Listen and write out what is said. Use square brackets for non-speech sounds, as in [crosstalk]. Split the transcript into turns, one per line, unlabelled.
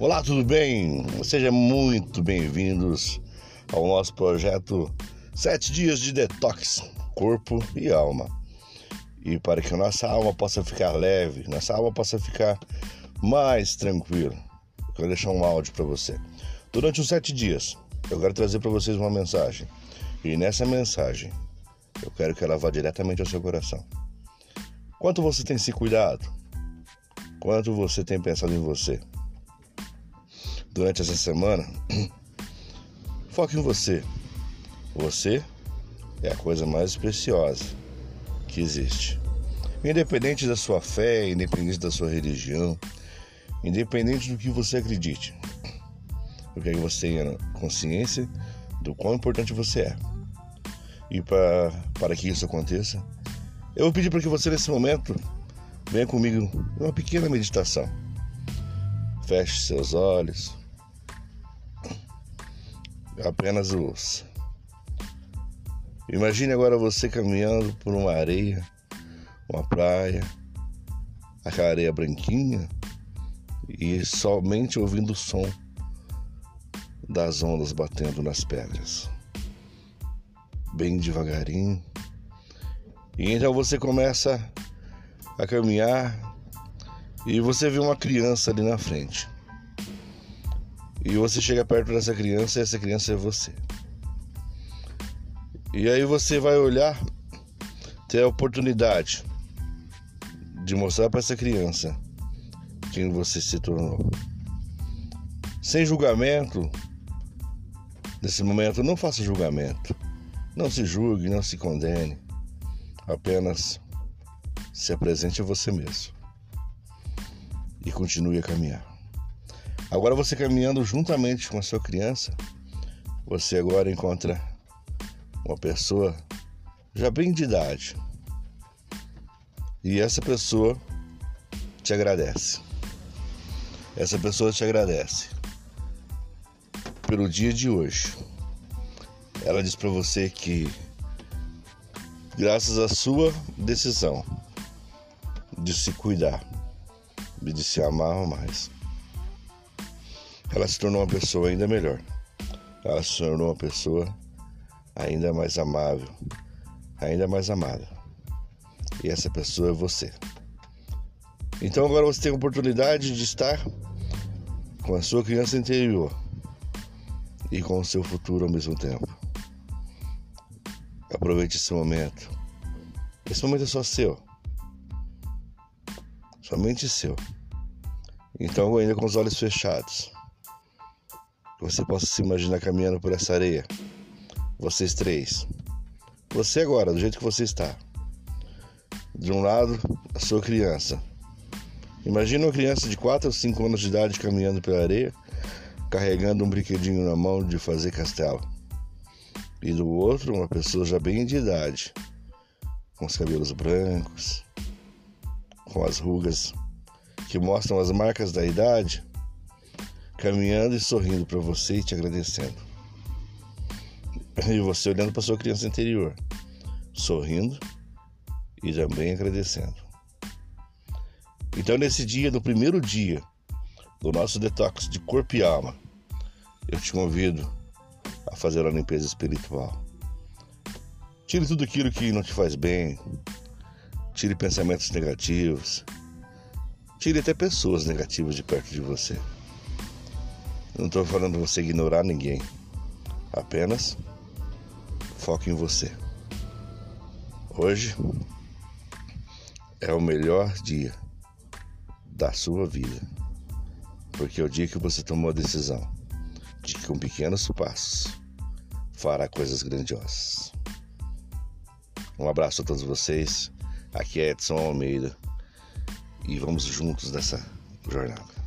Olá, tudo bem? Sejam muito bem-vindos ao nosso projeto Sete Dias de Detox, Corpo e Alma. E para que a nossa alma possa ficar leve, nossa alma possa ficar mais tranquila, eu quero deixar um áudio para você. Durante os sete dias, eu quero trazer para vocês uma mensagem. E nessa mensagem, eu quero que ela vá diretamente ao seu coração. Quanto você tem se cuidado? Quanto você tem pensado em você? Durante essa semana, [clears throat] foque em você. Você é a coisa mais preciosa que existe. Independente da sua fé, independente da sua religião, independente do que você acredite. Eu quero que você tenha consciência do quão importante você é. E pra, para que isso aconteça, eu vou pedir para que você nesse momento venha comigo em uma pequena meditação. Feche seus olhos, apenas os. Imagine agora você caminhando por uma areia, uma praia, aquela areia branquinha e somente ouvindo o som das ondas batendo nas pedras. Bem devagarinho. E então você começa a caminhar e você vê uma criança ali na frente. E você chega perto dessa criança e essa criança é você. E aí você vai olhar, ter a oportunidade de mostrar para essa criança quem você se tornou. Sem julgamento, nesse momento, não faça julgamento. Não se julgue, não se condene. Apenas se apresente a você mesmo. E continue a caminhar. Agora você caminhando juntamente com a sua criança, você agora encontra uma pessoa já bem de idade. E essa pessoa te agradece. Essa pessoa te agradece pelo dia de hoje. Ela diz para você que graças à sua decisão de se cuidar de se amar mais, ela se tornou uma pessoa ainda melhor. Ela se tornou uma pessoa ainda mais amável, ainda mais amada. E essa pessoa é você. Então agora você tem a oportunidade de estar com a sua criança interior e com o seu futuro ao mesmo tempo. Aproveite esse momento. Esse momento é só seu. Somente seu. Então, ainda com os olhos fechados que você possa se imaginar caminhando por essa areia. Vocês três. Você agora, do jeito que você está. De um lado, a sua criança. Imagina uma criança de 4 ou 5 anos de idade caminhando pela areia, carregando um brinquedinho na mão de fazer castelo. E do outro, uma pessoa já bem de idade, com os cabelos brancos, com as rugas que mostram as marcas da idade caminhando e sorrindo para você e te agradecendo. E você olhando para sua criança interior, sorrindo e também agradecendo. Então, nesse dia, no primeiro dia do nosso detox de corpo e alma, eu te convido a fazer a limpeza espiritual. Tire tudo aquilo que não te faz bem, tire pensamentos negativos, tire até pessoas negativas de perto de você. Não estou falando você ignorar ninguém. Apenas foque em você. Hoje é o melhor dia da sua vida. Porque é o dia que você tomou a decisão de que com pequenos passos fará coisas grandiosas. Um abraço a todos vocês. Aqui é Edson Almeida e vamos juntos nessa jornada.